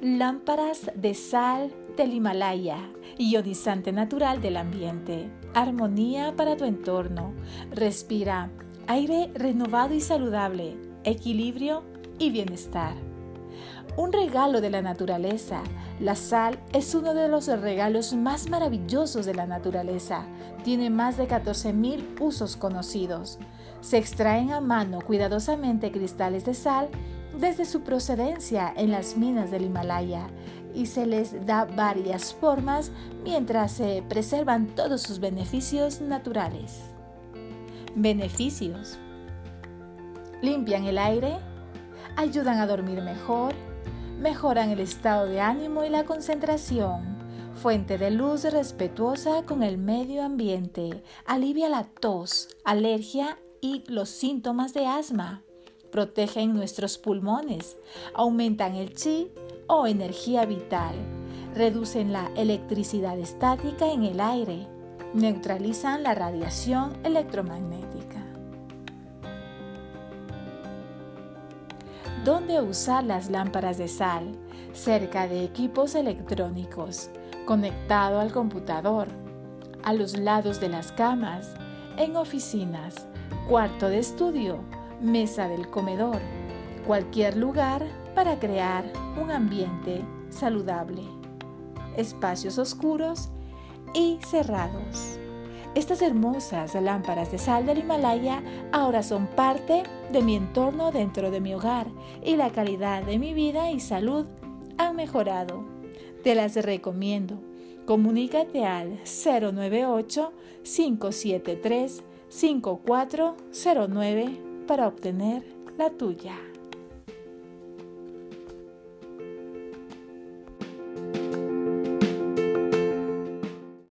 Lámparas de sal del Himalaya, ionizante natural del ambiente, armonía para tu entorno. Respira aire renovado y saludable, equilibrio y bienestar. Un regalo de la naturaleza. La sal es uno de los regalos más maravillosos de la naturaleza. Tiene más de 14.000 usos conocidos. Se extraen a mano cuidadosamente cristales de sal desde su procedencia en las minas del Himalaya y se les da varias formas mientras se preservan todos sus beneficios naturales. Beneficios. Limpian el aire, ayudan a dormir mejor, mejoran el estado de ánimo y la concentración, fuente de luz respetuosa con el medio ambiente, alivia la tos, alergia y los síntomas de asma protegen nuestros pulmones, aumentan el chi o energía vital, reducen la electricidad estática en el aire, neutralizan la radiación electromagnética. ¿Dónde usar las lámparas de sal? Cerca de equipos electrónicos, conectado al computador, a los lados de las camas, en oficinas, cuarto de estudio, mesa del comedor, cualquier lugar para crear un ambiente saludable, espacios oscuros y cerrados. Estas hermosas lámparas de sal del Himalaya ahora son parte de mi entorno dentro de mi hogar y la calidad de mi vida y salud han mejorado. Te las recomiendo. Comunícate al 098 573 5409 para obtener la tuya.